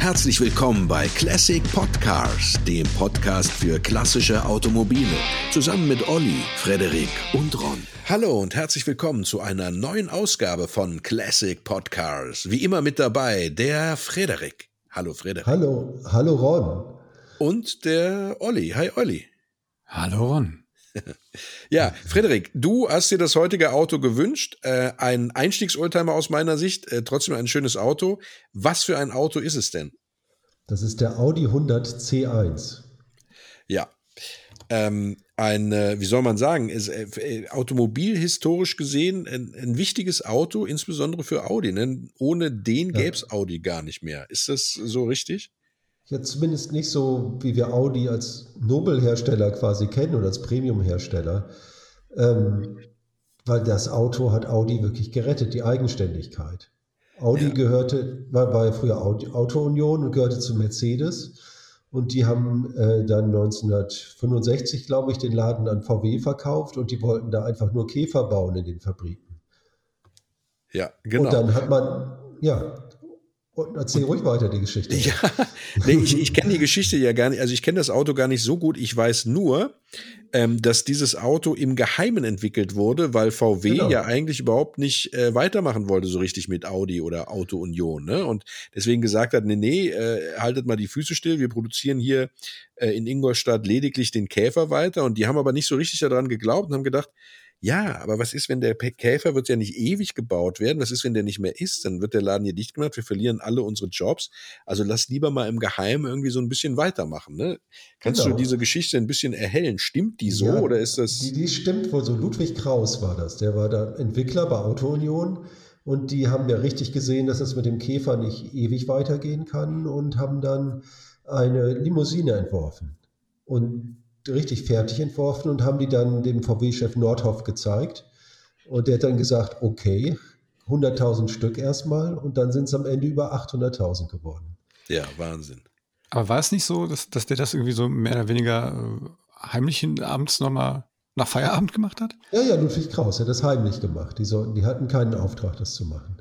Herzlich willkommen bei Classic Podcars, dem Podcast für klassische Automobile. Zusammen mit Olli, Frederik und Ron. Hallo und herzlich willkommen zu einer neuen Ausgabe von Classic Podcars. Wie immer mit dabei der Frederik. Hallo Frederik. Hallo, hallo Ron. Und der Olli. Hi Olli. Hallo Ron. ja, Frederik, du hast dir das heutige Auto gewünscht. Äh, ein Einstiegsoldtimer aus meiner Sicht, äh, trotzdem ein schönes Auto. Was für ein Auto ist es denn? Das ist der Audi 100 C1. Ja. Ähm, ein, äh, wie soll man sagen, ist äh, äh, automobilhistorisch gesehen ein, ein, wichtiges Auto, insbesondere für Audi. Ne? Ohne den gäbe es. Audi gar nicht mehr. Ist das so richtig? Ja, zumindest nicht so, wie wir Audi als Nobelhersteller quasi kennen oder als Premiumhersteller. Ähm, weil das Auto hat Audi wirklich gerettet, die Eigenständigkeit. Audi ja. gehörte, war, war ja früher Auto Union und gehörte zu Mercedes. Und die haben äh, dann 1965, glaube ich, den Laden an VW verkauft und die wollten da einfach nur Käfer bauen in den Fabriken. Ja, genau. Und dann hat man, ja, und erzähl ruhig weiter die Geschichte. Ja, nee, ich, ich kenne die Geschichte ja gar nicht, also ich kenne das Auto gar nicht so gut. Ich weiß nur, ähm, dass dieses Auto im Geheimen entwickelt wurde, weil VW genau. ja eigentlich überhaupt nicht äh, weitermachen wollte, so richtig mit Audi oder Auto Union. Ne? Und deswegen gesagt hat, nee, nee, äh, haltet mal die Füße still, wir produzieren hier äh, in Ingolstadt lediglich den Käfer weiter. Und die haben aber nicht so richtig daran geglaubt und haben gedacht, ja, aber was ist, wenn der Käfer wird ja nicht ewig gebaut werden? Was ist, wenn der nicht mehr ist? Dann wird der Laden hier dicht gemacht. Wir verlieren alle unsere Jobs. Also lass lieber mal im Geheimen irgendwie so ein bisschen weitermachen. Ne? Kannst genau. du diese Geschichte ein bisschen erhellen? Stimmt die so ja, oder ist das? Die, die stimmt wohl so. Ludwig Kraus war das. Der war da Entwickler bei Auto Union. Und die haben ja richtig gesehen, dass es mit dem Käfer nicht ewig weitergehen kann und haben dann eine Limousine entworfen. Und richtig fertig entworfen und haben die dann dem VW-Chef Nordhoff gezeigt. Und der hat dann gesagt, okay, 100.000 Stück erstmal und dann sind es am Ende über 800.000 geworden. Ja, Wahnsinn. Aber war es nicht so, dass, dass der das irgendwie so mehr oder weniger äh, heimlich abends nochmal nach Feierabend gemacht hat? Ja, ja, Ludwig Kraus hat das heimlich gemacht. Die, sollten, die hatten keinen Auftrag, das zu machen.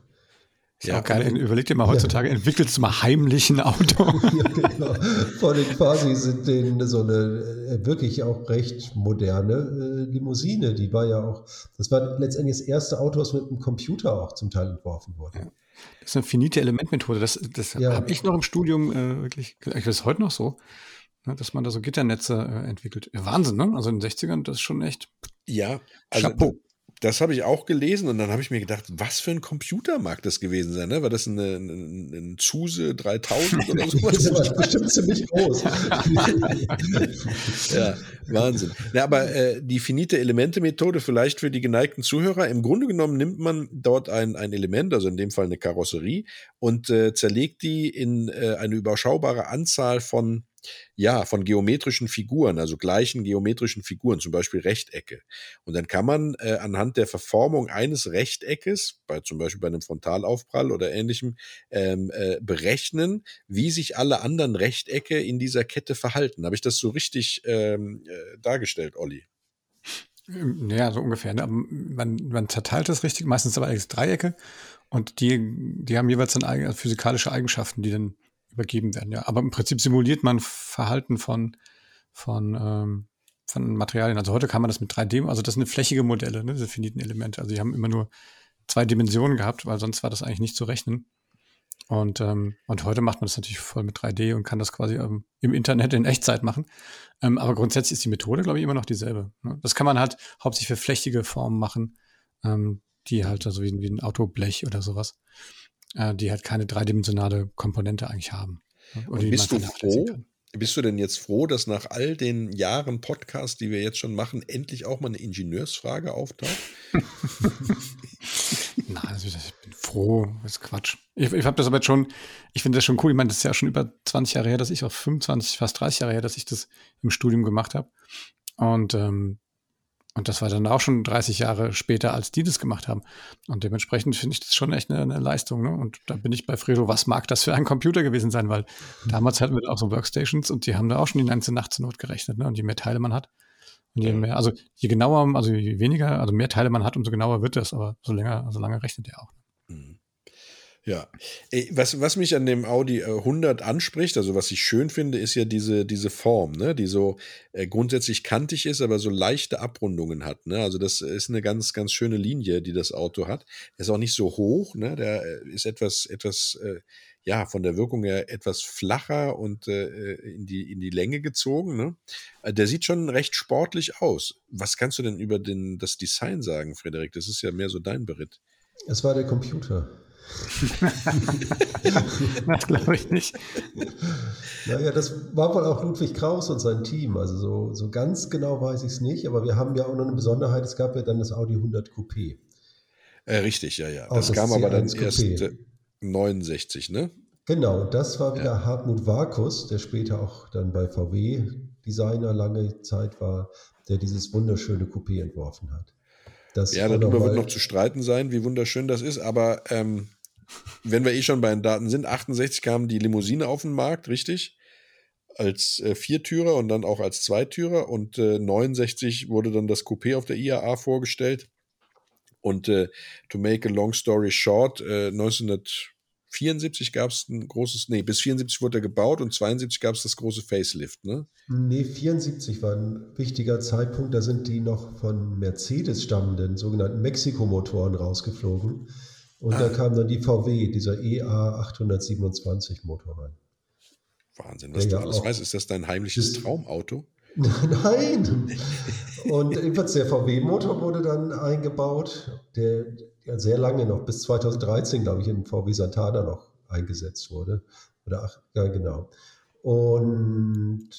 Ist ja, geil. Überleg dir mal heutzutage, ja. entwickelst du mal heimlich ein Auto. ja, genau. Vor allem quasi sind denen so eine äh, wirklich auch recht moderne äh, Limousine. Die war ja auch, das war letztendlich das erste Auto, das mit einem Computer auch zum Teil entworfen wurde. Ja. Das ist eine finite Elementmethode. Das, das ja. habe ich noch im Studium äh, wirklich, ich weiß heute noch so, ne, dass man da so Gitternetze äh, entwickelt. Wahnsinn, ne? Also in den 60ern, das ist schon echt. Ja, also Chapeau das habe ich auch gelesen und dann habe ich mir gedacht, was für ein Computer mag das gewesen sein? Ne? War das ein, ein, ein Zuse 3000 oder sowas? das war bestimmt ziemlich groß. ja, Wahnsinn. Ja, aber äh, die finite Elemente-Methode vielleicht für die geneigten Zuhörer. Im Grunde genommen nimmt man dort ein, ein Element, also in dem Fall eine Karosserie, und äh, zerlegt die in äh, eine überschaubare Anzahl von ja, von geometrischen Figuren, also gleichen geometrischen Figuren, zum Beispiel Rechtecke. Und dann kann man äh, anhand der Verformung eines Rechteckes, bei, zum Beispiel bei einem Frontalaufprall oder ähnlichem, ähm, äh, berechnen, wie sich alle anderen Rechtecke in dieser Kette verhalten. Habe ich das so richtig ähm, äh, dargestellt, Olli? Ja, so ungefähr. Ne? Man, man zerteilt das richtig, meistens aber als Dreiecke und die, die haben jeweils dann eigene, physikalische Eigenschaften, die dann übergeben werden. Ja, aber im Prinzip simuliert man Verhalten von von ähm, von Materialien. Also heute kann man das mit 3D, also das sind flächige Modelle, ne, diese finiten Elemente. Also die haben immer nur zwei Dimensionen gehabt, weil sonst war das eigentlich nicht zu rechnen. Und, ähm, und heute macht man das natürlich voll mit 3D und kann das quasi ähm, im Internet in Echtzeit machen. Ähm, aber grundsätzlich ist die Methode, glaube ich, immer noch dieselbe. Ne? Das kann man halt hauptsächlich für flächige Formen machen, ähm, die halt also wie, wie ein Autoblech oder sowas äh, die halt keine dreidimensionale Komponente eigentlich haben. Und bist du froh? Bist du denn jetzt froh, dass nach all den Jahren Podcast, die wir jetzt schon machen, endlich auch mal eine Ingenieursfrage auftaucht? Nein, also ich bin froh, das ist Quatsch. Ich, ich habe das aber jetzt schon, ich finde das schon cool. Ich meine, das ist ja schon über 20 Jahre her, dass ich auch 25, fast 30 Jahre her, dass ich das im Studium gemacht habe. Und ähm, und das war dann auch schon 30 Jahre später, als die das gemacht haben. Und dementsprechend finde ich das schon echt eine, eine Leistung. Ne? Und da bin ich bei Fredo, was mag das für ein Computer gewesen sein? Weil damals hatten wir auch so Workstations und die haben da auch schon die ganze Nacht zur Not gerechnet. Ne? Und je mehr Teile man hat, und je mehr, also je genauer, also je weniger, also mehr Teile man hat, umso genauer wird das, aber so länger, also lange rechnet er auch. Ja, was, was mich an dem Audi 100 äh, anspricht, also was ich schön finde, ist ja diese, diese Form, ne? die so äh, grundsätzlich kantig ist, aber so leichte Abrundungen hat. Ne? Also das ist eine ganz, ganz schöne Linie, die das Auto hat. Der ist auch nicht so hoch, ne? der äh, ist etwas, etwas, äh, ja, von der Wirkung her etwas flacher und äh, in, die, in die Länge gezogen. Ne? Äh, der sieht schon recht sportlich aus. Was kannst du denn über den, das Design sagen, Frederik? Das ist ja mehr so dein Beritt. Es war der Computer. das glaube ich nicht. Naja, das war wohl auch Ludwig Kraus und sein Team. Also so, so ganz genau weiß ich es nicht, aber wir haben ja auch noch eine Besonderheit, es gab ja dann das Audi 100 Coupé. Äh, richtig, ja, ja. Das, das kam aber dann erst äh, 69, ne? Genau, das war wieder ja. Hartmut Varkus, der später auch dann bei VW Designer lange Zeit war, der dieses wunderschöne Coupé entworfen hat. Das ja, darüber wird noch zu streiten sein, wie wunderschön das ist, aber ähm, wenn wir eh schon bei den Daten sind, 68 kam die Limousine auf den Markt, richtig? Als äh, Viertürer und dann auch als Zweitürer und äh, 69 wurde dann das Coupé auf der IAA vorgestellt. Und äh, to make a long story short, äh, 1900 74 gab es ein großes, nee, bis 74 wurde er gebaut und 72 gab es das große Facelift, ne? Nee, 74 war ein wichtiger Zeitpunkt. Da sind die noch von Mercedes stammenden sogenannten Mexiko-Motoren rausgeflogen. Und ah. da kam dann die VW, dieser EA 827 Motor rein. Wahnsinn, was Der du ja alles weißt. Ist das dein heimliches Traumauto? Nein! Und jedenfalls der VW-Motor wurde dann eingebaut, der ja sehr lange noch, bis 2013, glaube ich, in VW Santana noch eingesetzt wurde. Oder ach, ja, genau. Und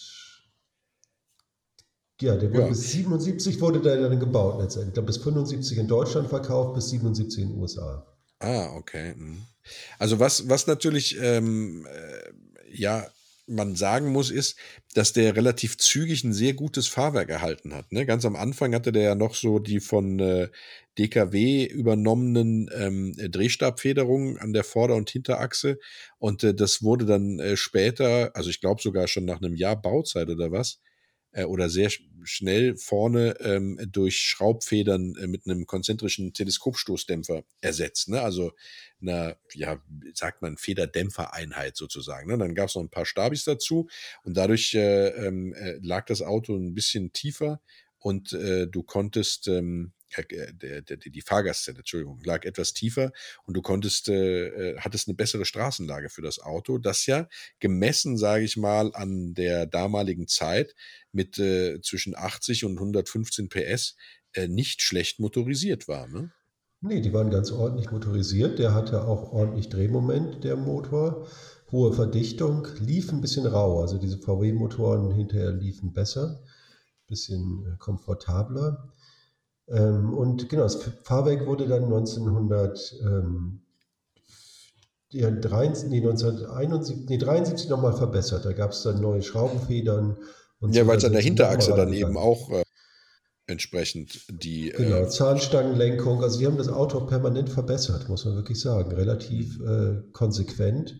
ja, der wurde ja. bis 77 wurde der dann gebaut letztendlich. Ich glaube, bis 75 in Deutschland verkauft, bis 77 in den USA. Ah, okay. Mhm. Also was, was natürlich ähm, äh, ja man sagen muss, ist, dass der relativ zügig ein sehr gutes Fahrwerk erhalten hat. Ne? Ganz am Anfang hatte der ja noch so die von äh, DKW übernommenen ähm, Drehstabfederungen an der Vorder- und Hinterachse. Und äh, das wurde dann äh, später, also ich glaube sogar schon nach einem Jahr Bauzeit oder was, äh, oder sehr schnell vorne ähm, durch Schraubfedern äh, mit einem konzentrischen Teleskopstoßdämpfer ersetzt. Ne? Also einer, ja, sagt man, Federdämpfereinheit sozusagen. Ne? Dann gab es noch ein paar Stabis dazu und dadurch äh, ähm, äh, lag das Auto ein bisschen tiefer und äh, du konntest ähm, äh, der, der, die Fahrgastzelle, Entschuldigung, lag etwas tiefer und du konntest, äh, äh, hattest eine bessere Straßenlage für das Auto, das ja gemessen, sage ich mal, an der damaligen Zeit mit äh, zwischen 80 und 115 PS äh, nicht schlecht motorisiert war. Ne? Nee, die waren ganz ordentlich motorisiert. Der hatte auch ordentlich Drehmoment, der Motor. Hohe Verdichtung, lief ein bisschen rau. Also diese VW-Motoren hinterher liefen besser, bisschen äh, komfortabler. Ähm, und genau, das Fahrwerk wurde dann 1900, ähm, ja, 73, nee, 1971, nee, 73 nochmal verbessert. Da gab es dann neue Schraubenfedern. Und ja, so, weil es an der Hinterachse dann eben auch äh, entsprechend die. Genau, äh, Zahnstangenlenkung. Also, die haben das Auto permanent verbessert, muss man wirklich sagen. Relativ äh, konsequent.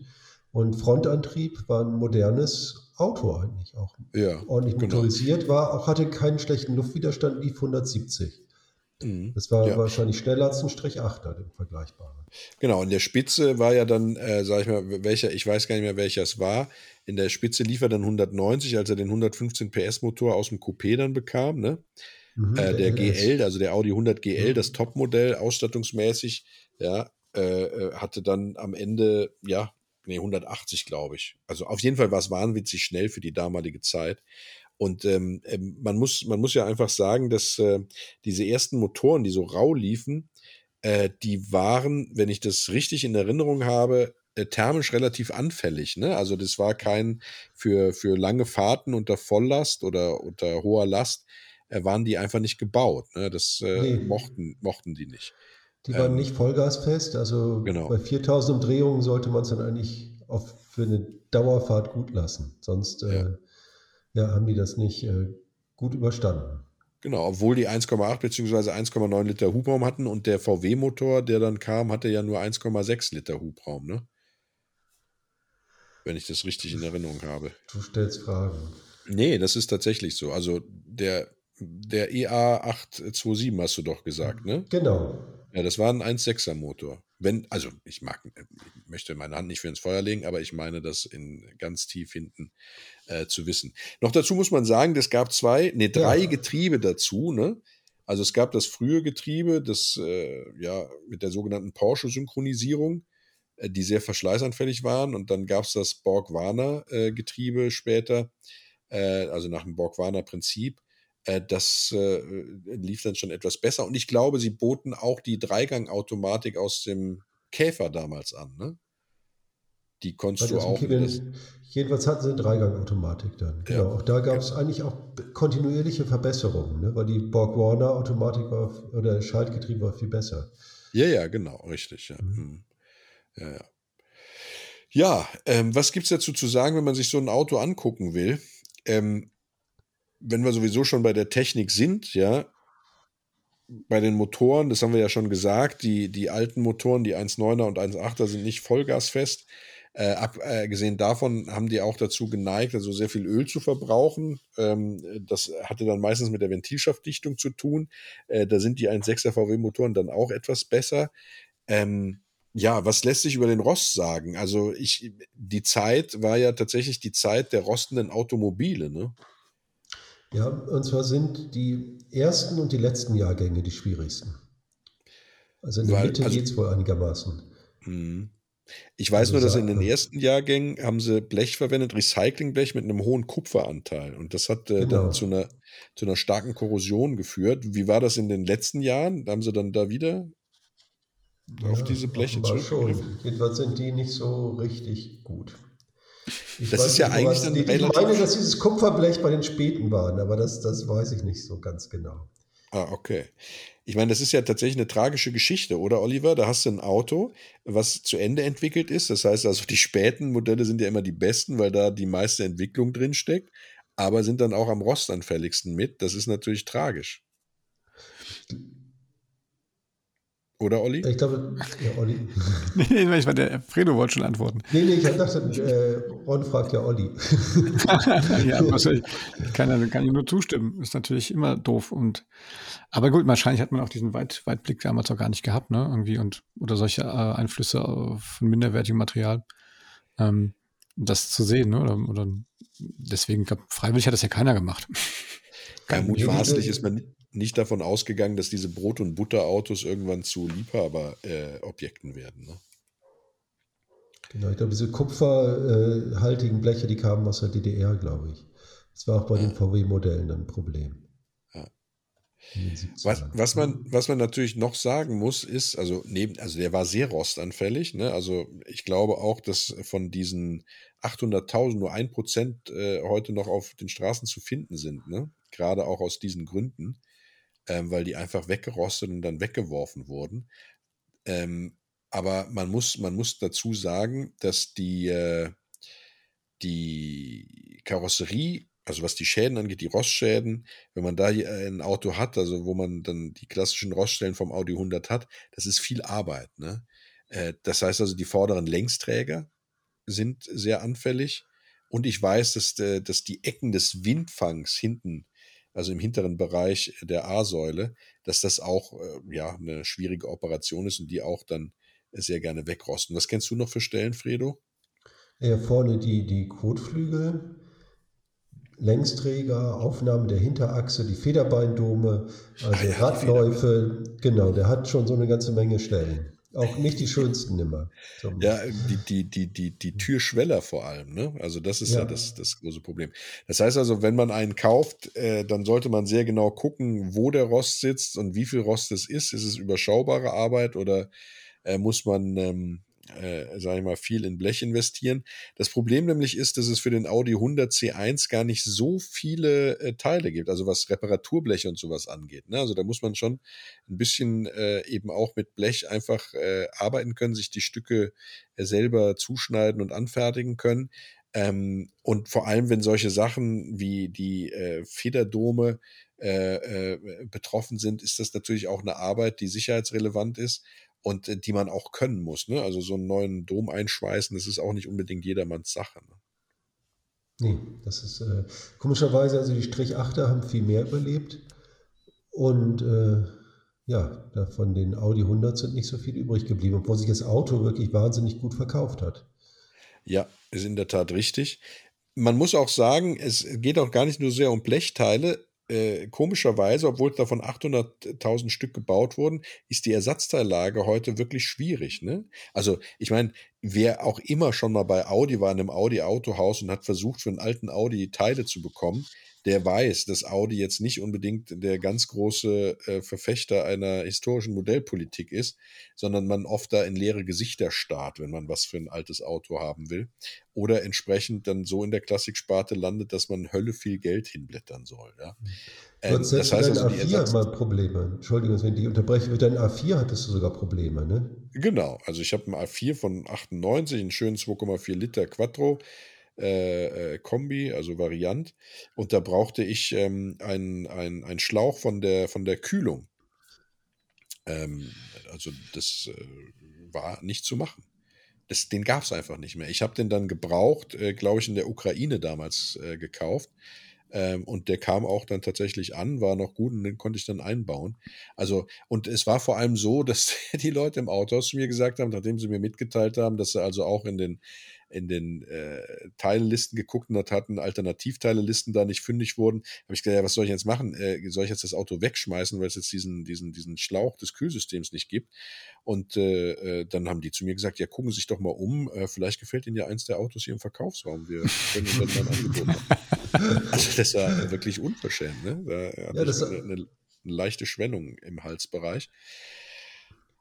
Und Frontantrieb war ein modernes Auto eigentlich auch. Ja, ordentlich genau. motorisiert, war auch hatte keinen schlechten Luftwiderstand, lief 170. Mhm. Das war ja. wahrscheinlich schneller als ein Strich 8 dem vergleichbaren. Genau, in der Spitze war ja dann, äh, sag ich mal, welcher, ich weiß gar nicht mehr, welcher es war. In der Spitze lief er dann 190, als er den 115 PS Motor aus dem Coupé dann bekam, ne? Mhm, äh, der, der GL, also der Audi 100 GL, mhm. das Topmodell, ausstattungsmäßig, ja, äh, äh, hatte dann am Ende, ja, nee, 180, glaube ich. Also auf jeden Fall war es wahnwitzig schnell für die damalige Zeit. Und ähm, ähm, man, muss, man muss ja einfach sagen, dass äh, diese ersten Motoren, die so rau liefen, äh, die waren, wenn ich das richtig in Erinnerung habe, äh, thermisch relativ anfällig. Ne? Also das war kein für, für lange Fahrten unter Volllast oder unter hoher Last, äh, waren die einfach nicht gebaut. Ne? Das äh, nee. mochten, mochten die nicht. Die waren ähm, nicht vollgasfest. Also genau. bei 4000 Umdrehungen sollte man es dann eigentlich auf, für eine Dauerfahrt gut lassen. Sonst äh, ja haben die das nicht äh, gut überstanden. Genau, obwohl die 1,8 bzw. 1,9 Liter Hubraum hatten und der VW-Motor, der dann kam, hatte ja nur 1,6 Liter Hubraum, ne? Wenn ich das richtig in Erinnerung habe. Du stellst Fragen. Nee, das ist tatsächlich so. Also der, der EA 827 hast du doch gesagt, ne? Genau. Ja, das war ein 1,6er Motor. Wenn, also ich mag, ich möchte meine Hand nicht für ins Feuer legen, aber ich meine das in ganz tief hinten äh, zu wissen. Noch dazu muss man sagen, es gab zwei, ne, drei ja. Getriebe dazu, ne? Also es gab das frühe Getriebe, das äh, ja mit der sogenannten Porsche-Synchronisierung, äh, die sehr verschleißanfällig waren. Und dann gab es das Borg-Warner-Getriebe äh, später, äh, also nach dem Borg-Warner-Prinzip. Äh, das äh, lief dann schon etwas besser. Und ich glaube, sie boten auch die Dreigang-Automatik aus dem Käfer damals an. Ne? Die konntest du auch. Kibbeln, jedenfalls hatten sie eine Dreigang-Automatik dann. Genau. Ja. Auch da gab es ja. eigentlich auch kontinuierliche Verbesserungen, ne? weil die Borg Warner-Automatik war oder Schaltgetriebe war viel besser. Ja, ja, genau, richtig. Ja, mhm. Hm. ja. ja. ja ähm, was gibt es dazu zu sagen, wenn man sich so ein Auto angucken will? Ähm, wenn wir sowieso schon bei der Technik sind, ja, bei den Motoren, das haben wir ja schon gesagt, die, die alten Motoren, die 1.9er und 1.8er sind nicht vollgasfest. Äh, abgesehen äh, davon haben die auch dazu geneigt, also sehr viel Öl zu verbrauchen. Ähm, das hatte dann meistens mit der Ventilschaftdichtung zu tun. Äh, da sind die 1.6er VW-Motoren dann auch etwas besser. Ähm, ja, was lässt sich über den Rost sagen? Also ich, die Zeit war ja tatsächlich die Zeit der rostenden Automobile, ne? Ja, und zwar sind die ersten und die letzten Jahrgänge die schwierigsten. Also in der Weil, Mitte also, geht es wohl einigermaßen. Mh. Ich weiß also nur, dass in den ersten Jahrgängen haben sie Blech verwendet, Recyclingblech mit einem hohen Kupferanteil. Und das hat äh, genau. dann zu einer, zu einer starken Korrosion geführt. Wie war das in den letzten Jahren? Haben sie dann da wieder ja, auf diese Bleche zurückgegriffen? Jedenfalls sind die nicht so richtig gut. Ich das ist ja nicht, eigentlich dann die, Ich meine, dass dieses Kupferblech bei den Späten waren, aber das, das weiß ich nicht so ganz genau. Ah, okay. Ich meine, das ist ja tatsächlich eine tragische Geschichte, oder Oliver? Da hast du ein Auto, was zu Ende entwickelt ist. Das heißt also, die späten Modelle sind ja immer die besten, weil da die meiste Entwicklung drin steckt, aber sind dann auch am rostanfälligsten mit. Das ist natürlich tragisch. Oder Olli? Ich glaube, ja, Olli. nee, nee, ich war der Fredo wollte schon antworten. Nee, nee, ich dachte, äh, Ron fragt ja Olli. ja, wahrscheinlich. Ich kann, kann ich nur zustimmen. Ist natürlich immer doof. Und, aber gut, wahrscheinlich hat man auch diesen Weit, Weitblick damals auch gar nicht gehabt, ne? Irgendwie und, oder solche äh, Einflüsse von minderwertigem Material. Ähm, das zu sehen, ne? Oder, oder deswegen, glaub, freiwillig hat das ja keiner gemacht. Ja, mutmaßlich ist man nicht davon ausgegangen, dass diese Brot- und Butterautos irgendwann zu Liebhaberobjekten äh, werden. Ne? Genau, ich glaube, diese kupferhaltigen Bleche, die kamen aus der DDR, glaube ich. Das war auch bei ja. den VW-Modellen ein Problem. Was, was, man, was man natürlich noch sagen muss, ist, also neben, also der war sehr rostanfällig, ne? Also ich glaube auch, dass von diesen 800.000 nur ein Prozent äh, heute noch auf den Straßen zu finden sind, ne? Gerade auch aus diesen Gründen ähm, weil die einfach weggerostet und dann weggeworfen wurden. Ähm, aber man muss, man muss dazu sagen, dass die, äh, die Karosserie, also was die Schäden angeht, die Rostschäden, wenn man da ein Auto hat, also wo man dann die klassischen Roststellen vom Audi 100 hat, das ist viel Arbeit. Ne? Äh, das heißt also, die vorderen Längsträger sind sehr anfällig. Und ich weiß, dass, äh, dass die Ecken des Windfangs hinten also im hinteren Bereich der A-Säule, dass das auch äh, ja eine schwierige Operation ist und die auch dann sehr gerne wegrosten. Was kennst du noch für Stellen, Fredo? Ja, vorne die, die Kotflügel, Längsträger, Aufnahme der Hinterachse, die Federbeindome, also ah, ja, Radläufe. Genau, der hat schon so eine ganze Menge Stellen. Auch nicht die schönsten immer. Ja, die, die, die, die, die Türschweller vor allem, ne? Also das ist ja, ja das, das große Problem. Das heißt also, wenn man einen kauft, äh, dann sollte man sehr genau gucken, wo der Rost sitzt und wie viel Rost es ist. Ist es überschaubare Arbeit oder äh, muss man ähm, äh, sage ich mal, viel in Blech investieren. Das Problem nämlich ist, dass es für den Audi 100 C1 gar nicht so viele äh, Teile gibt, also was Reparaturbleche und sowas angeht. Ne? Also da muss man schon ein bisschen äh, eben auch mit Blech einfach äh, arbeiten können, sich die Stücke äh, selber zuschneiden und anfertigen können. Ähm, und vor allem, wenn solche Sachen wie die äh, Federdome äh, äh, betroffen sind, ist das natürlich auch eine Arbeit, die sicherheitsrelevant ist und äh, die man auch können muss. Ne? Also so einen neuen Dom einschweißen, das ist auch nicht unbedingt jedermanns Sache. Ne? Nee, das ist äh, komischerweise, also die Strich 8er haben viel mehr überlebt. Und äh, ja, von den Audi 100 sind nicht so viel übrig geblieben, obwohl sich das Auto wirklich wahnsinnig gut verkauft hat. Ja, ist in der Tat richtig. Man muss auch sagen, es geht auch gar nicht nur sehr um Blechteile. Äh, komischerweise, obwohl davon 800.000 Stück gebaut wurden, ist die Ersatzteillage heute wirklich schwierig. Ne? Also ich meine, wer auch immer schon mal bei Audi war, in einem Audi-Autohaus und hat versucht, für einen alten Audi Teile zu bekommen, der weiß, dass Audi jetzt nicht unbedingt der ganz große äh, Verfechter einer historischen Modellpolitik ist, sondern man oft da in leere Gesichter starrt, wenn man was für ein altes Auto haben will. Oder entsprechend dann so in der Klassiksparte landet, dass man Hölle viel Geld hinblättern soll. Ja. Ähm, das heißt also, A4 die hat mal Probleme. Entschuldigung, wenn die unterbreche, mit deinem A4 hattest du sogar Probleme, ne? Genau, also ich habe einen A4 von 98, einen schönen 2,4 Liter Quattro äh, Kombi, also Variant. Und da brauchte ich ähm, einen ein Schlauch von der, von der Kühlung. Ähm, also das äh, war nicht zu machen. Das, den gab es einfach nicht mehr. Ich habe den dann gebraucht, äh, glaube ich, in der Ukraine damals äh, gekauft. Ähm, und der kam auch dann tatsächlich an, war noch gut und den konnte ich dann einbauen. Also, und es war vor allem so, dass die Leute im Autohaus zu mir gesagt haben, nachdem sie mir mitgeteilt haben, dass sie also auch in den in den äh, Teillisten geguckt und da hatten Alternativteilelisten da nicht fündig wurden, habe ich gesagt, ja, was soll ich jetzt machen? Äh, soll ich jetzt das Auto wegschmeißen, weil es jetzt diesen, diesen, diesen Schlauch des Kühlsystems nicht gibt? Und äh, äh, dann haben die zu mir gesagt, ja, gucken Sie sich doch mal um, äh, vielleicht gefällt Ihnen ja eins der Autos hier im Verkaufsraum. Wir können Ihnen dann mal ein Angebot machen. Also das war wirklich unverschämt. Ne? Da ja, das eine, eine, eine leichte Schwellung im Halsbereich.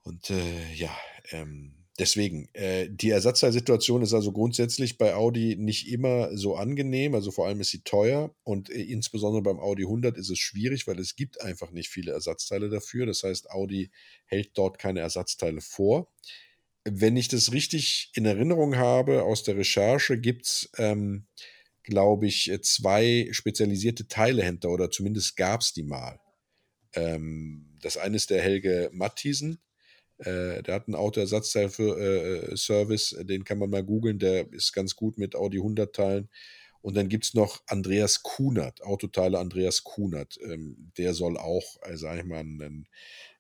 Und äh, ja, ähm, Deswegen, äh, die Ersatzteilsituation ist also grundsätzlich bei Audi nicht immer so angenehm, also vor allem ist sie teuer und äh, insbesondere beim Audi 100 ist es schwierig, weil es gibt einfach nicht viele Ersatzteile dafür. Das heißt, Audi hält dort keine Ersatzteile vor. Wenn ich das richtig in Erinnerung habe aus der Recherche, gibt es, ähm, glaube ich, zwei spezialisierte Teilehändler oder zumindest gab es die mal. Ähm, das eine ist der Helge Mattiesen äh, der hat einen Autoersatzteil-Service, äh, den kann man mal googeln, der ist ganz gut mit Audi 100 Teilen. Und dann gibt es noch Andreas Kunert, Autoteile Andreas Kunert. Ähm, der soll auch, äh, sage ich mal, einen,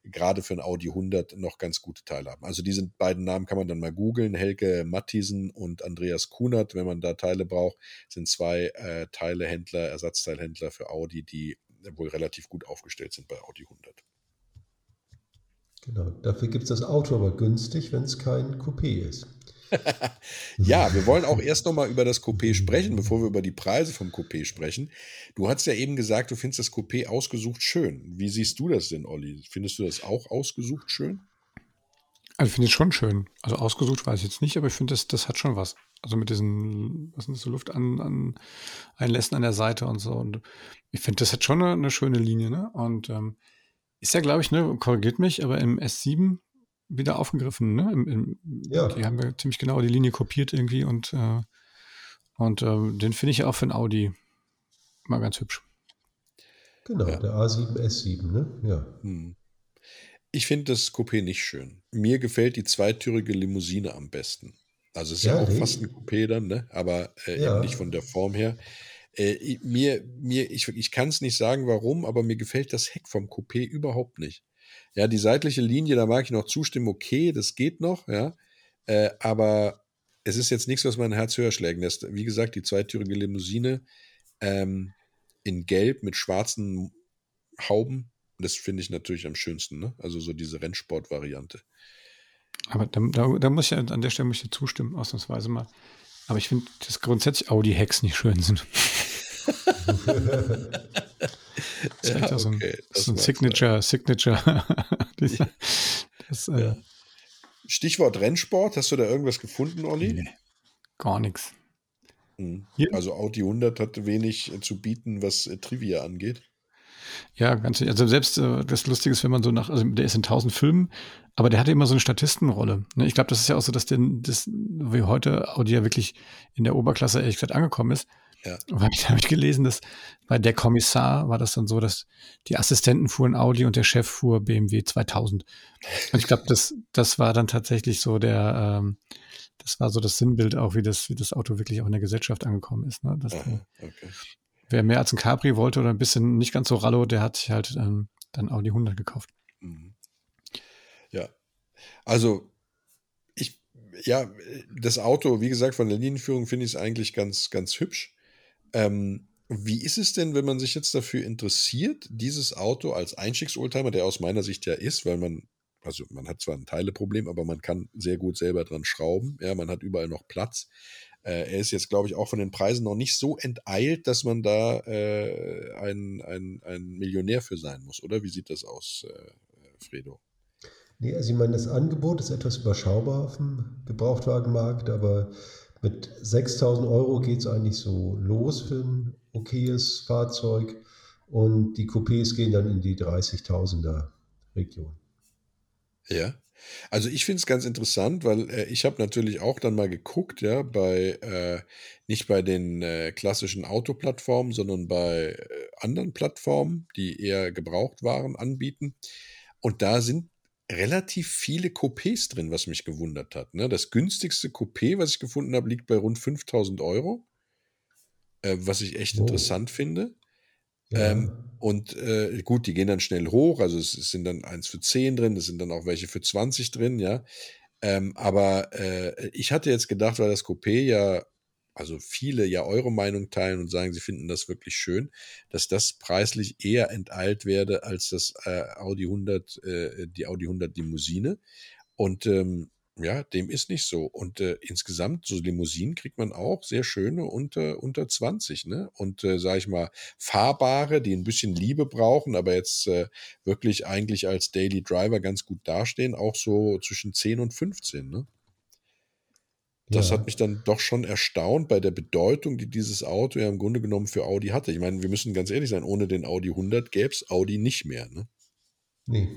gerade für ein Audi 100 noch ganz gute Teile haben. Also diese beiden Namen kann man dann mal googeln. Helge Mattiesen und Andreas Kunert, wenn man da Teile braucht, sind zwei äh, Teilehändler, Ersatzteilhändler für Audi, die wohl relativ gut aufgestellt sind bei Audi 100. Genau, dafür gibt es das Auto aber günstig, wenn es kein Coupé ist. ja, wir wollen auch erst nochmal über das Coupé sprechen, bevor wir über die Preise vom Coupé sprechen. Du hast ja eben gesagt, du findest das Coupé ausgesucht schön. Wie siehst du das denn, Olli? Findest du das auch ausgesucht schön? Also ich finde es schon schön. Also ausgesucht weiß ich jetzt nicht, aber ich finde, das, das hat schon was. Also mit diesen, was sind das, so Luft an, an Einlässen an der Seite und so. Und ich finde, das hat schon eine, eine schöne Linie, ne? Und ähm, ist ja, glaube ich, ne, korrigiert mich, aber im S7 wieder aufgegriffen, ne? Im, im, ja. Die haben ja ziemlich genau die Linie kopiert irgendwie und, äh, und äh, den finde ich auch für ein Audi mal ganz hübsch. Genau, ja. der A7 S7, ne? Ja. Hm. Ich finde das Coupé nicht schön. Mir gefällt die zweitürige Limousine am besten. Also es ist ja, ja auch fast ein Coupé dann, ne? aber äh, ja. eben nicht von der Form her. Äh, mir, mir, ich, ich kann es nicht sagen, warum, aber mir gefällt das Heck vom Coupé überhaupt nicht. Ja, die seitliche Linie, da mag ich noch zustimmen, okay, das geht noch, ja. Äh, aber es ist jetzt nichts, was mein Herz höher schlägen lässt. Wie gesagt, die zweitürige Limousine ähm, in Gelb mit schwarzen Hauben, das finde ich natürlich am schönsten, ne? Also so diese Rennsport-Variante. Aber da, da, da, muss ich an der Stelle muss ich zustimmen, ausnahmsweise mal. Aber ich finde, dass grundsätzlich Audi-Hacks nicht schön sind. das ist ja, so ein, okay, so ein Signature. Signature. das, äh, ja. Stichwort Rennsport, hast du da irgendwas gefunden, Olli? Nee, gar nichts. Hm. Also Audi 100 hat wenig zu bieten, was äh, Trivia angeht. Ja, ganz, also selbst äh, das Lustige ist, wenn man so nach, also der ist in tausend Filmen, aber der hatte immer so eine Statistenrolle. Ne? Ich glaube, das ist ja auch so, dass der, das, wie heute Audi ja wirklich in der Oberklasse ehrlich gesagt angekommen ist. Ja. Und habe ich, hab ich gelesen, dass bei der Kommissar war das dann so, dass die Assistenten fuhren Audi und der Chef fuhr BMW 2000. Und ich glaube, das, das war dann tatsächlich so der, ähm, das war so das Sinnbild auch, wie das, wie das Auto wirklich auch in der Gesellschaft angekommen ist. Ne? Dass, Aha, okay wer mehr als ein Capri wollte oder ein bisschen nicht ganz so rallo, der hat sich halt ähm, dann Audi 100 gekauft. Mhm. Also, ich, ja, das Auto, wie gesagt, von der Linienführung finde ich es eigentlich ganz, ganz hübsch. Ähm, wie ist es denn, wenn man sich jetzt dafür interessiert, dieses Auto als Einstiegsoldtimer, der aus meiner Sicht ja ist, weil man, also man hat zwar ein Teileproblem, aber man kann sehr gut selber dran schrauben. Ja, man hat überall noch Platz. Äh, er ist jetzt, glaube ich, auch von den Preisen noch nicht so enteilt, dass man da äh, ein, ein, ein Millionär für sein muss, oder? Wie sieht das aus, äh, Fredo? Nee, also ich meine, das Angebot ist etwas überschaubar auf dem Gebrauchtwagenmarkt, aber mit 6000 Euro geht es eigentlich so los für ein okayes Fahrzeug und die Coupés gehen dann in die 30.000er Region. Ja. Also ich finde es ganz interessant, weil äh, ich habe natürlich auch dann mal geguckt, ja, bei äh, nicht bei den äh, klassischen Autoplattformen, sondern bei äh, anderen Plattformen, die eher Gebrauchtwaren anbieten. Und da sind relativ viele Coupés drin, was mich gewundert hat. Ne? Das günstigste Coupé, was ich gefunden habe, liegt bei rund 5000 Euro, äh, was ich echt oh. interessant finde. Ja. Ähm, und äh, gut, die gehen dann schnell hoch, also es, es, sind dann eins für 10 drin, es sind dann auch welche für 20 drin, ja. Ähm, aber äh, ich hatte jetzt gedacht, weil das Coupé ja also viele ja eure Meinung teilen und sagen, sie finden das wirklich schön, dass das preislich eher enteilt werde als das äh, Audi 100, äh, die Audi 100 Limousine. Und ähm, ja, dem ist nicht so. Und äh, insgesamt, so Limousinen kriegt man auch sehr schöne unter, unter 20, ne? Und äh, sage ich mal, fahrbare, die ein bisschen Liebe brauchen, aber jetzt äh, wirklich eigentlich als Daily Driver ganz gut dastehen, auch so zwischen 10 und 15, ne? Das ja. hat mich dann doch schon erstaunt bei der Bedeutung, die dieses Auto ja im Grunde genommen für Audi hatte. Ich meine, wir müssen ganz ehrlich sein, ohne den Audi 100 gäbe es Audi nicht mehr. Ne? Nee.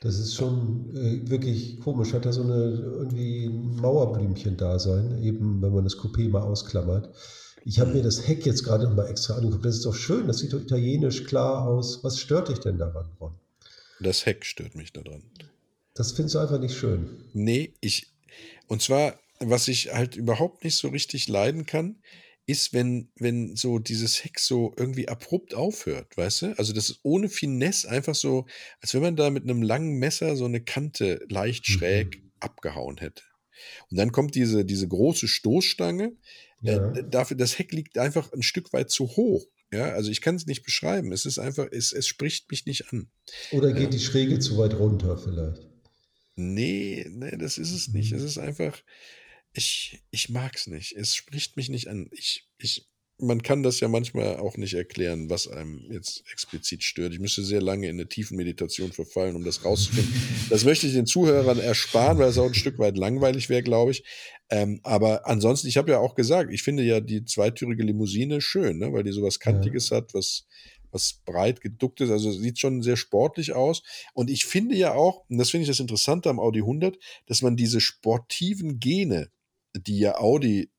Das ist schon äh, wirklich komisch. Hat da so eine irgendwie ein Mauerblümchen da sein, eben wenn man das Coupé mal ausklammert. Ich habe mir mhm. das Heck jetzt gerade noch mal extra angeguckt. Das ist doch schön, das sieht doch italienisch klar aus. Was stört dich denn daran, Ron? Das Heck stört mich daran. Das findest du einfach nicht schön. Nee, ich. Und zwar, was ich halt überhaupt nicht so richtig leiden kann, ist, wenn, wenn so dieses Heck so irgendwie abrupt aufhört, weißt du? Also das ist ohne Finesse einfach so, als wenn man da mit einem langen Messer so eine Kante leicht schräg mhm. abgehauen hätte. Und dann kommt diese, diese große Stoßstange. Äh, ja. Äh, dafür, das Heck liegt einfach ein Stück weit zu hoch. Ja, also ich kann es nicht beschreiben. Es ist einfach, es, es spricht mich nicht an. Oder geht ja. die Schräge zu weit runter vielleicht? Nee, nee, das ist es nicht. Mhm. Es ist einfach, ich, ich mag es nicht. Es spricht mich nicht an. Ich, ich, man kann das ja manchmal auch nicht erklären, was einem jetzt explizit stört. Ich müsste sehr lange in eine tiefen Meditation verfallen, um das rauszufinden. Das möchte ich den Zuhörern ersparen, weil es auch ein Stück weit langweilig wäre, glaube ich. Ähm, aber ansonsten, ich habe ja auch gesagt, ich finde ja die zweitürige Limousine schön, ne? weil die sowas Kantiges ja. hat, was, was breit geduckt ist. Also sieht schon sehr sportlich aus. Und ich finde ja auch, und das finde ich das Interessante am Audi 100, dass man diese sportiven Gene, die ja Audi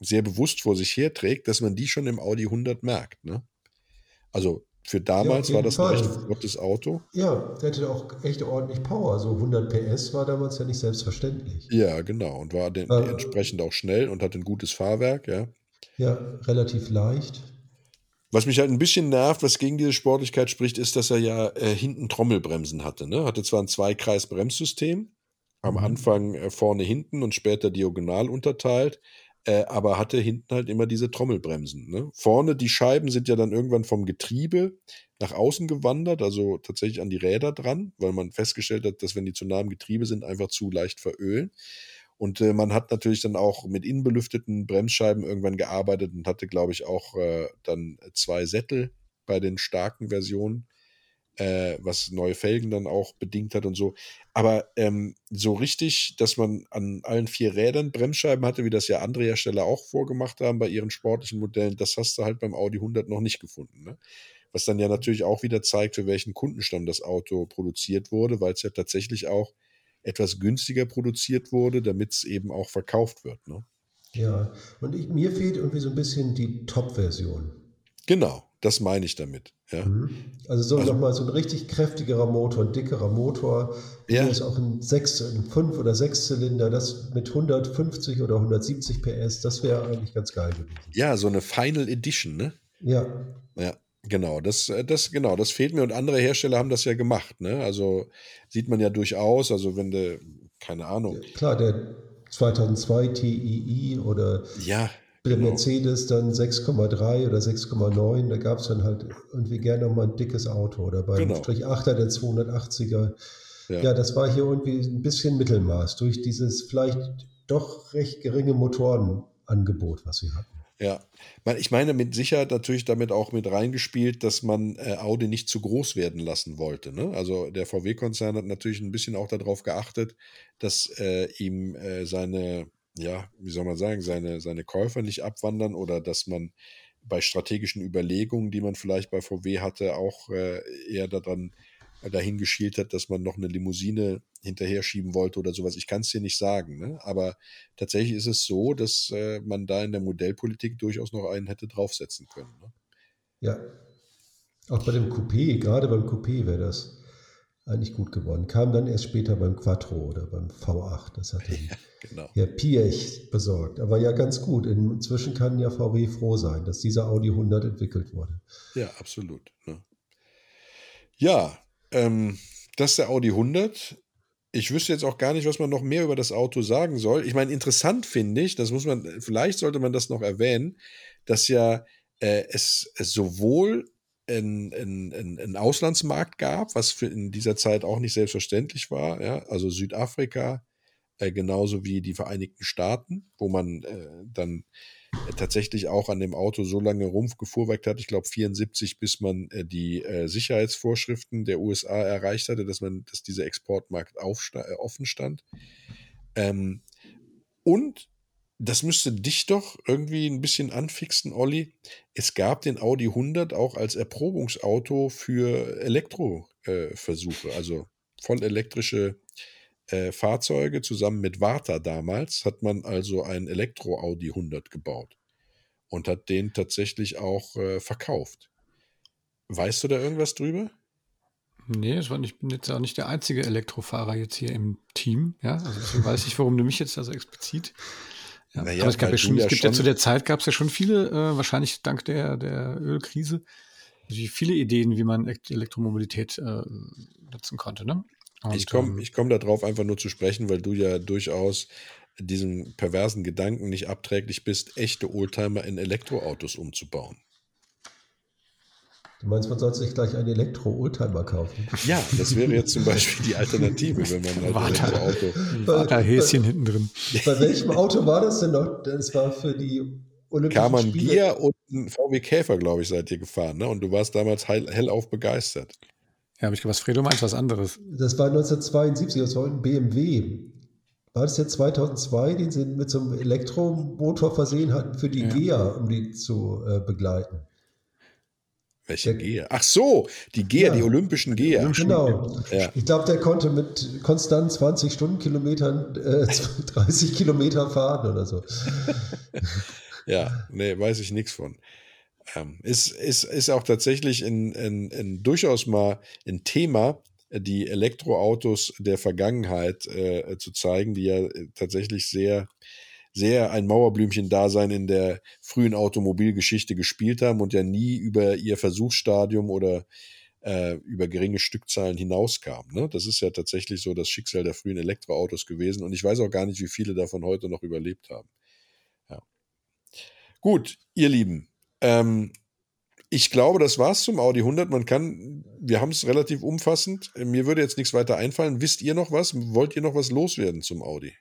sehr bewusst vor sich herträgt, dass man die schon im Audi 100 merkt. Ne? Also für damals ja, war das Fall. ein echt flottes Auto. Ja, der hatte auch echt ordentlich Power. So 100 PS war damals ja nicht selbstverständlich. Ja, genau. Und war den, ähm, entsprechend auch schnell und hatte ein gutes Fahrwerk, ja. Ja, relativ leicht. Was mich halt ein bisschen nervt, was gegen diese Sportlichkeit spricht, ist, dass er ja äh, hinten Trommelbremsen hatte. Ne? Hatte zwar ein Zweikreis-Bremssystem, am mhm. Anfang äh, vorne hinten und später diagonal unterteilt, äh, aber hatte hinten halt immer diese Trommelbremsen. Ne? Vorne die Scheiben sind ja dann irgendwann vom Getriebe nach außen gewandert, also tatsächlich an die Räder dran, weil man festgestellt hat, dass wenn die zu nah am Getriebe sind, einfach zu leicht verölen. Und äh, man hat natürlich dann auch mit innenbelüfteten Bremsscheiben irgendwann gearbeitet und hatte, glaube ich, auch äh, dann zwei Sättel bei den starken Versionen äh, was neue Felgen dann auch bedingt hat und so. Aber ähm, so richtig, dass man an allen vier Rädern Bremsscheiben hatte, wie das ja andere Hersteller auch vorgemacht haben bei ihren sportlichen Modellen, das hast du halt beim Audi 100 noch nicht gefunden. Ne? Was dann ja natürlich auch wieder zeigt, für welchen Kundenstamm das Auto produziert wurde, weil es ja tatsächlich auch etwas günstiger produziert wurde, damit es eben auch verkauft wird. Ne? Ja, und ich, mir fehlt irgendwie so ein bisschen die Top-Version. Genau, das meine ich damit. Ja. Mhm. Also so also, nochmal so ein richtig kräftigerer Motor, ein dickerer Motor. Ja. Hier ist auch ein 6, ein 5 oder 6 Zylinder, das mit 150 oder 170 PS, das wäre eigentlich ganz geil gewesen. Ja, so eine Final Edition, ne? Ja. Ja, Genau, das, äh, das, genau, das fehlt mir und andere Hersteller haben das ja gemacht. Ne? Also sieht man ja durchaus, also wenn du, keine Ahnung. Ja, klar, der 2002 TII oder ja, der genau. Mercedes dann 6,3 oder 6,9, da gab es dann halt irgendwie gerne nochmal ein dickes Auto oder beim genau. Strich 8er der 280er. Ja. ja, das war hier irgendwie ein bisschen Mittelmaß durch dieses vielleicht doch recht geringe Motorenangebot, was sie hatten. Ja, ich meine mit Sicherheit natürlich damit auch mit reingespielt, dass man äh, Audi nicht zu groß werden lassen wollte. Ne? Also der VW-Konzern hat natürlich ein bisschen auch darauf geachtet, dass äh, ihm äh, seine, ja, wie soll man sagen, seine, seine Käufer nicht abwandern oder dass man bei strategischen Überlegungen, die man vielleicht bei VW hatte, auch äh, eher daran dahin geschielt hat, dass man noch eine Limousine hinterher schieben wollte oder sowas. Ich kann es dir nicht sagen. Ne? Aber tatsächlich ist es so, dass äh, man da in der Modellpolitik durchaus noch einen hätte draufsetzen können. Ne? Ja, auch bei dem Coupé, gerade beim Coupé wäre das eigentlich gut geworden. Kam dann erst später beim Quattro oder beim V8. Das hat ja, genau. Herr Piech besorgt. Aber ja, ganz gut. Inzwischen kann ja VW froh sein, dass dieser Audi 100 entwickelt wurde. Ja, absolut. Ne? Ja, ähm, das ist der Audi 100. Ich wüsste jetzt auch gar nicht, was man noch mehr über das Auto sagen soll. Ich meine, interessant finde ich, das muss man, vielleicht sollte man das noch erwähnen, dass ja äh, es, es sowohl einen Auslandsmarkt gab, was für in dieser Zeit auch nicht selbstverständlich war, ja, also Südafrika, äh, genauso wie die Vereinigten Staaten, wo man äh, dann tatsächlich auch an dem Auto so lange rumgefuhrwerkt hat, ich glaube 74, bis man äh, die äh, Sicherheitsvorschriften der USA erreicht hatte, dass man, dass dieser Exportmarkt äh, offen stand. Ähm, und das müsste dich doch irgendwie ein bisschen anfixen, Olli. Es gab den Audi 100 auch als Erprobungsauto für Elektroversuche, äh, also voll elektrische äh, Fahrzeuge zusammen mit Warta damals hat man also ein Elektro-Audi 100 gebaut und hat den tatsächlich auch äh, verkauft. Weißt du da irgendwas drüber? Nee, war ich bin jetzt auch nicht der einzige Elektrofahrer jetzt hier im Team. Ja, also deswegen weiß ich, warum du mich jetzt also explizit. Ja. Naja, Aber es gab ja schon, es gibt ja zu der Zeit gab es ja schon viele, äh, wahrscheinlich dank der, der Ölkrise, also viele Ideen, wie man Elektromobilität äh, nutzen konnte. Ne? Und, ich komme ich komm darauf einfach nur zu sprechen, weil du ja durchaus diesem perversen Gedanken nicht abträglich bist, echte Oldtimer in Elektroautos umzubauen. Du meinst, man sollte sich gleich einen Elektro-Oldtimer kaufen? Ja, das wäre jetzt zum Beispiel die Alternative, wenn man ein Elektroauto. Waterhäschen hinten drin. Bei welchem Auto war das denn noch? Das war für die Olympischen Spiele. Gier und ein VW Käfer, glaube ich, seid ihr gefahren, ne? Und du warst damals heil, hellauf begeistert. Ja, aber ich glaube, was Fredo meint, was anderes. Das war 1972, das war ein BMW. War das jetzt 2002, den sie mit so einem Elektromotor versehen hatten für die ja. GEA, um die zu äh, begleiten? Welche GEA? Ach so, die GEA, ja, die olympischen GEA. Genau. Ja. Ich glaube, der konnte mit konstant 20 Stundenkilometern äh, 30 Kilometer fahren oder so. ja, nee, weiß ich nichts von. Ähm, ist, ist, ist auch tatsächlich in, in, in durchaus mal ein Thema, die Elektroautos der Vergangenheit äh, zu zeigen, die ja äh, tatsächlich sehr, sehr ein Mauerblümchen-Dasein in der frühen Automobilgeschichte gespielt haben und ja nie über ihr Versuchsstadium oder äh, über geringe Stückzahlen hinauskamen. Ne? Das ist ja tatsächlich so das Schicksal der frühen Elektroautos gewesen und ich weiß auch gar nicht, wie viele davon heute noch überlebt haben. Ja. Gut, ihr Lieben, ähm, ich glaube, das war's zum Audi 100. Man kann, wir haben es relativ umfassend. Mir würde jetzt nichts weiter einfallen. Wisst ihr noch was? Wollt ihr noch was loswerden zum Audi?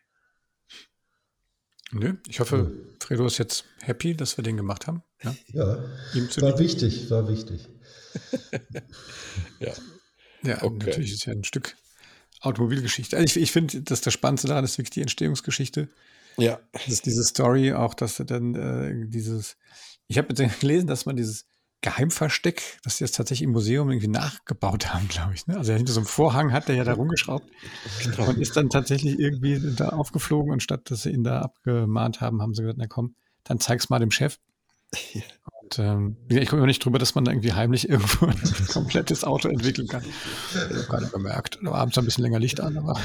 Nö, ich hoffe, Fredo ist jetzt happy, dass wir den gemacht haben. Ja, ja war wichtig, war wichtig. ja. Ja, okay. natürlich ist ja ein Stück Automobilgeschichte. Also ich, ich finde, dass das Spannendste daran ist wirklich die Entstehungsgeschichte. Ja. Das ist diese Story, auch dass dann äh, dieses, ich habe gelesen, dass man dieses Geheimversteck, dass sie das tatsächlich im Museum irgendwie nachgebaut haben, glaube ich. Ne? Also hinter so einem Vorhang hat der ja da rumgeschraubt genau. und ist dann tatsächlich irgendwie da aufgeflogen und statt dass sie ihn da abgemahnt haben, haben sie gesagt, na komm, dann zeig's mal dem Chef. Und ähm, ich komme immer nicht drüber, dass man da irgendwie heimlich irgendwo ein komplettes Auto entwickeln kann. Ich habe keiner gemerkt. Da war abends ein bisschen länger Licht an, aber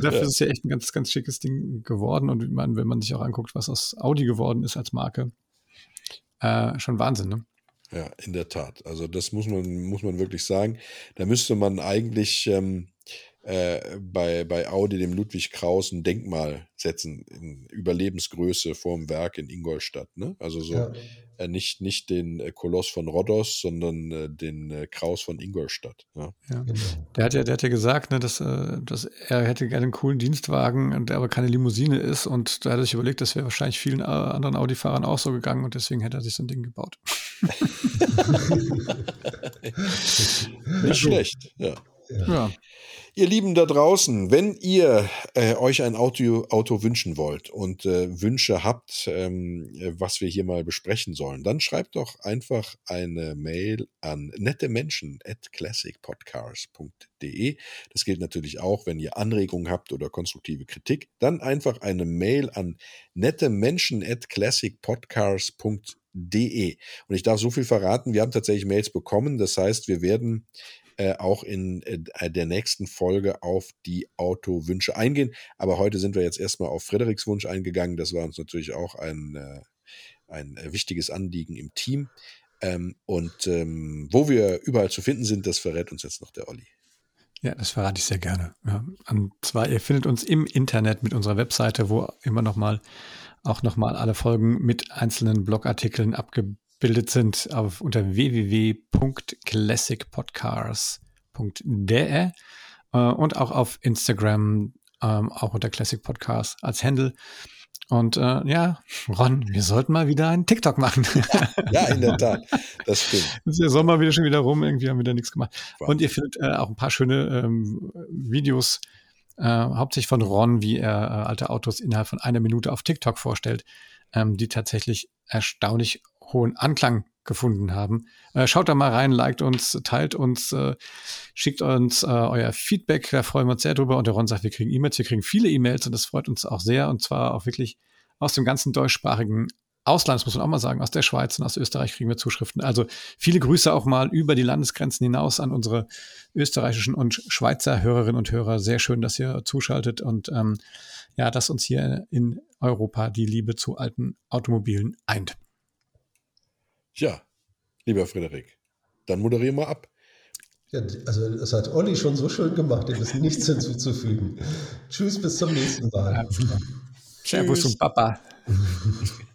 dafür ja. ist es ja echt ein ganz, ganz schickes Ding geworden. Und man, wenn man sich auch anguckt, was aus Audi geworden ist als Marke, äh, schon Wahnsinn, ne? Ja, in der Tat. Also das muss man, muss man wirklich sagen. Da müsste man eigentlich ähm, äh, bei, bei Audi dem Ludwig Kraus ein Denkmal setzen in Überlebensgröße vorm Werk in Ingolstadt. Ne? Also so ja. äh, nicht, nicht den äh, Koloss von Rhodos, sondern äh, den äh, Kraus von Ingolstadt. Ja? ja. Genau. Der, hat ja, der hat ja gesagt, ne, dass, äh, dass er hätte gerne einen coolen Dienstwagen, der aber keine Limousine ist. Und da hat er sich überlegt, das wäre wahrscheinlich vielen anderen Audi-Fahrern auch so gegangen und deswegen hätte er sich so ein Ding gebaut. nicht schlecht, ja. ja. Ihr Lieben da draußen, wenn ihr äh, euch ein Auto, Auto wünschen wollt und äh, Wünsche habt, ähm, was wir hier mal besprechen sollen, dann schreibt doch einfach eine Mail an nettemenschen at classicpodcars.de. Das gilt natürlich auch, wenn ihr Anregungen habt oder konstruktive Kritik, dann einfach eine Mail an nettemenschen at classicpodcars.de. Und ich darf so viel verraten, wir haben tatsächlich Mails bekommen. Das heißt, wir werden äh, auch in äh, der nächsten Folge auf die Autowünsche eingehen. Aber heute sind wir jetzt erstmal auf Frederiks Wunsch eingegangen. Das war uns natürlich auch ein, äh, ein äh, wichtiges Anliegen im Team. Ähm, und ähm, wo wir überall zu finden sind, das verrät uns jetzt noch der Olli. Ja, das verrate ich sehr gerne. Ja, und zwar, ihr findet uns im Internet mit unserer Webseite, wo immer noch mal auch nochmal alle Folgen mit einzelnen Blogartikeln abgebildet abgebildet sind auf, unter www.classicpodcasts.de äh, und auch auf Instagram, ähm, auch unter Classic Podcast als Handle. Und äh, ja, Ron, wir sollten mal wieder einen TikTok machen. ja, in der Tat. Das stimmt. ist der Sommer wieder schon wieder rum, irgendwie haben wir da nichts gemacht. Wow. Und ihr findet äh, auch ein paar schöne ähm, Videos, äh, hauptsächlich von Ron, wie er äh, alte Autos innerhalb von einer Minute auf TikTok vorstellt, ähm, die tatsächlich erstaunlich hohen Anklang gefunden haben. Äh, schaut da mal rein, liked uns, teilt uns, äh, schickt uns äh, euer Feedback, da freuen wir uns sehr drüber. Und der Ron sagt, wir kriegen E-Mails, wir kriegen viele E-Mails und das freut uns auch sehr und zwar auch wirklich aus dem ganzen deutschsprachigen Ausland, das muss man auch mal sagen, aus der Schweiz und aus Österreich kriegen wir Zuschriften. Also viele Grüße auch mal über die Landesgrenzen hinaus an unsere österreichischen und Schweizer Hörerinnen und Hörer. Sehr schön, dass ihr zuschaltet und ähm, ja, dass uns hier in Europa die Liebe zu alten Automobilen eint. Ja, lieber Frederik, dann moderier mal ab. Ja, also das hat Olli schon so schön gemacht, dem ist nichts hinzuzufügen. Tschüss, bis zum nächsten Mal. Servus und Papa.